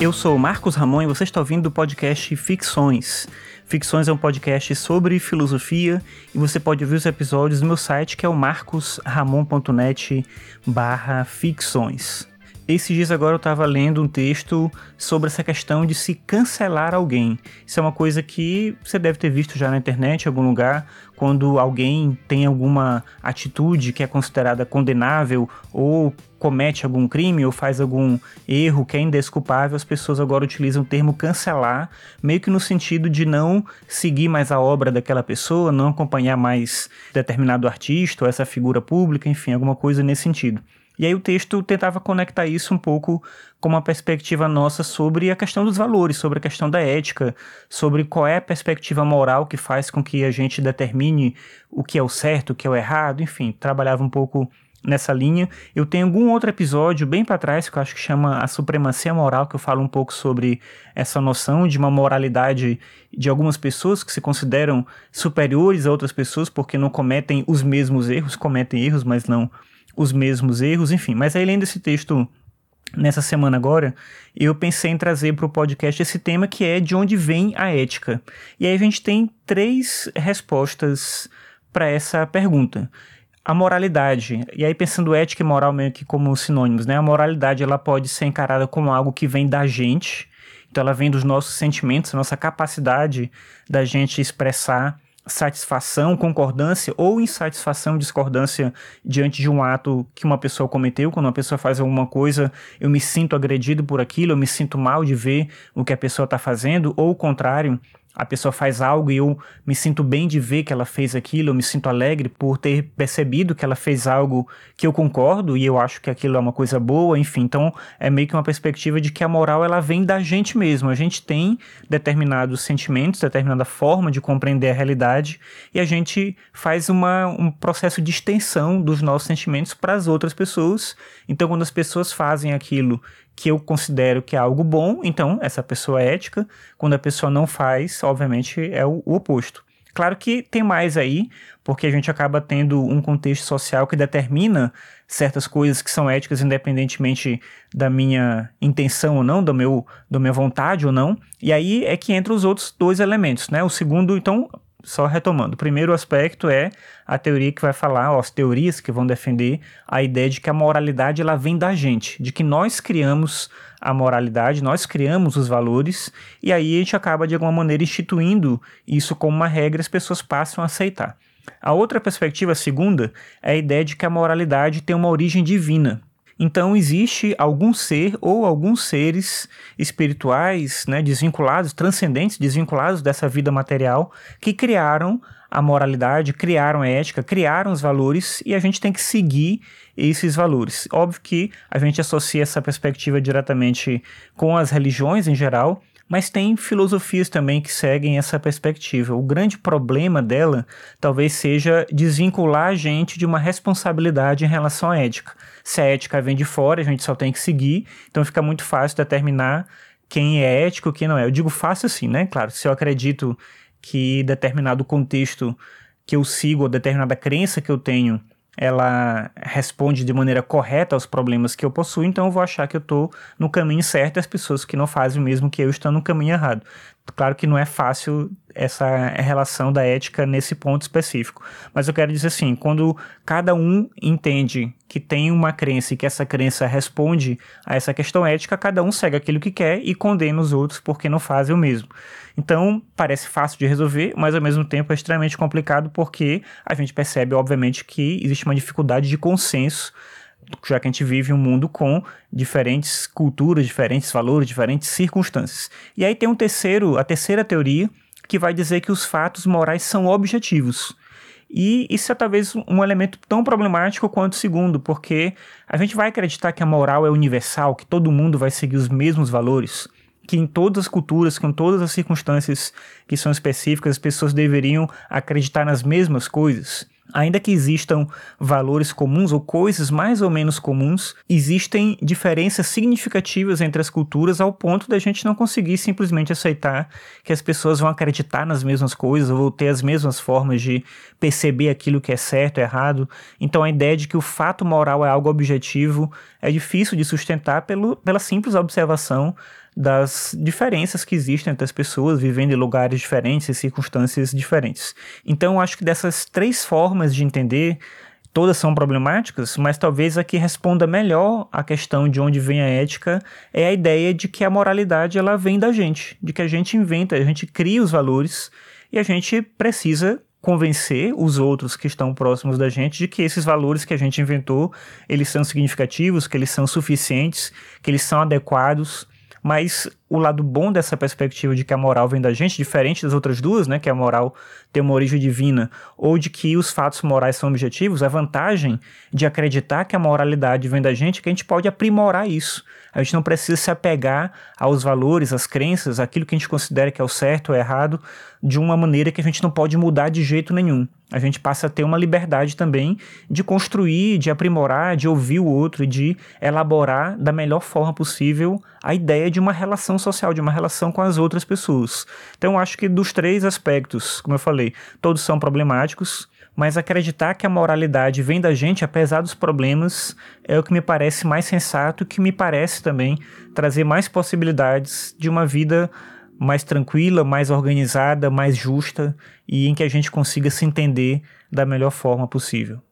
Eu sou Marcos Ramon e você está ouvindo o podcast Ficções. Ficções é um podcast sobre filosofia e você pode ouvir os episódios no meu site que é o marcosramon.net barra ficções. Esses dias agora eu estava lendo um texto sobre essa questão de se cancelar alguém. Isso é uma coisa que você deve ter visto já na internet, em algum lugar, quando alguém tem alguma atitude que é considerada condenável ou comete algum crime ou faz algum erro que é indesculpável, as pessoas agora utilizam o termo cancelar, meio que no sentido de não seguir mais a obra daquela pessoa, não acompanhar mais determinado artista ou essa figura pública, enfim, alguma coisa nesse sentido. E aí o texto tentava conectar isso um pouco com uma perspectiva nossa sobre a questão dos valores, sobre a questão da ética, sobre qual é a perspectiva moral que faz com que a gente determine o que é o certo, o que é o errado, enfim, trabalhava um pouco nessa linha. Eu tenho algum outro episódio bem para trás que eu acho que chama A Supremacia Moral, que eu falo um pouco sobre essa noção de uma moralidade de algumas pessoas que se consideram superiores a outras pessoas porque não cometem os mesmos erros, cometem erros, mas não os mesmos erros, enfim. Mas aí, lendo esse texto nessa semana agora, eu pensei em trazer para o podcast esse tema que é de onde vem a ética. E aí a gente tem três respostas para essa pergunta. A moralidade, e aí pensando ética e moral meio que como sinônimos, né? A moralidade ela pode ser encarada como algo que vem da gente, então ela vem dos nossos sentimentos, nossa capacidade da gente expressar satisfação, concordância ou insatisfação, discordância diante de um ato que uma pessoa cometeu. Quando uma pessoa faz alguma coisa, eu me sinto agredido por aquilo, eu me sinto mal de ver o que a pessoa está fazendo, ou o contrário, a pessoa faz algo e eu me sinto bem de ver que ela fez aquilo, eu me sinto alegre por ter percebido que ela fez algo que eu concordo e eu acho que aquilo é uma coisa boa, enfim. Então é meio que uma perspectiva de que a moral ela vem da gente mesmo. A gente tem determinados sentimentos, determinada forma de compreender a realidade e a gente faz uma, um processo de extensão dos nossos sentimentos para as outras pessoas. Então quando as pessoas fazem aquilo que eu considero que é algo bom, então essa pessoa é ética. Quando a pessoa não faz, obviamente é o, o oposto. Claro que tem mais aí, porque a gente acaba tendo um contexto social que determina certas coisas que são éticas independentemente da minha intenção ou não, do meu, da minha vontade ou não. E aí é que entra os outros dois elementos, né? O segundo, então, só retomando, o primeiro aspecto é a teoria que vai falar, ó, as teorias que vão defender a ideia de que a moralidade ela vem da gente, de que nós criamos a moralidade, nós criamos os valores e aí a gente acaba de alguma maneira instituindo isso como uma regra, as pessoas passam a aceitar. A outra perspectiva, a segunda, é a ideia de que a moralidade tem uma origem divina. Então existe algum ser ou alguns seres espirituais, né, desvinculados, transcendentes, desvinculados dessa vida material, que criaram a moralidade, criaram a ética, criaram os valores e a gente tem que seguir esses valores. Óbvio que a gente associa essa perspectiva diretamente com as religiões em geral, mas tem filosofias também que seguem essa perspectiva. O grande problema dela talvez seja desvincular a gente de uma responsabilidade em relação à ética. Se a ética vem de fora, a gente só tem que seguir, então fica muito fácil determinar quem é ético e quem não é. Eu digo fácil assim, né? Claro, se eu acredito que determinado contexto que eu sigo, ou determinada crença que eu tenho, ela responde de maneira correta aos problemas que eu possuo, então eu vou achar que eu estou no caminho certo e as pessoas que não fazem o mesmo que eu estão no caminho errado. Claro que não é fácil essa relação da ética nesse ponto específico, mas eu quero dizer assim, quando cada um entende que tem uma crença e que essa crença responde a essa questão ética, cada um segue aquilo que quer e condena os outros porque não fazem o mesmo. Então, parece fácil de resolver, mas ao mesmo tempo é extremamente complicado porque a gente percebe, obviamente, que existe uma dificuldade de consenso já que a gente vive um mundo com diferentes culturas, diferentes valores, diferentes circunstâncias. E aí tem um terceiro, a terceira teoria, que vai dizer que os fatos morais são objetivos. E isso é talvez um elemento tão problemático quanto o segundo, porque a gente vai acreditar que a moral é universal, que todo mundo vai seguir os mesmos valores, que em todas as culturas, com todas as circunstâncias que são específicas, as pessoas deveriam acreditar nas mesmas coisas. Ainda que existam valores comuns ou coisas mais ou menos comuns, existem diferenças significativas entre as culturas ao ponto da gente não conseguir simplesmente aceitar que as pessoas vão acreditar nas mesmas coisas ou ter as mesmas formas de perceber aquilo que é certo errado. Então a ideia de que o fato moral é algo objetivo é difícil de sustentar pelo, pela simples observação das diferenças que existem entre as pessoas vivendo em lugares diferentes e circunstâncias diferentes. Então, eu acho que dessas três formas de entender, todas são problemáticas, mas talvez a que responda melhor à questão de onde vem a ética é a ideia de que a moralidade ela vem da gente, de que a gente inventa, a gente cria os valores e a gente precisa convencer os outros que estão próximos da gente de que esses valores que a gente inventou, eles são significativos, que eles são suficientes, que eles são adequados mas o lado bom dessa perspectiva de que a moral vem da gente, diferente das outras duas, né, que a moral tem uma origem divina, ou de que os fatos morais são objetivos, a vantagem de acreditar que a moralidade vem da gente é que a gente pode aprimorar isso. A gente não precisa se apegar aos valores, às crenças, aquilo que a gente considera que é o certo ou errado, de uma maneira que a gente não pode mudar de jeito nenhum. A gente passa a ter uma liberdade também de construir, de aprimorar, de ouvir o outro e de elaborar da melhor forma possível a ideia de uma relação social, de uma relação com as outras pessoas. Então, eu acho que dos três aspectos, como eu falei, todos são problemáticos, mas acreditar que a moralidade vem da gente, apesar dos problemas, é o que me parece mais sensato, que me parece também trazer mais possibilidades de uma vida mais tranquila, mais organizada, mais justa e em que a gente consiga se entender da melhor forma possível.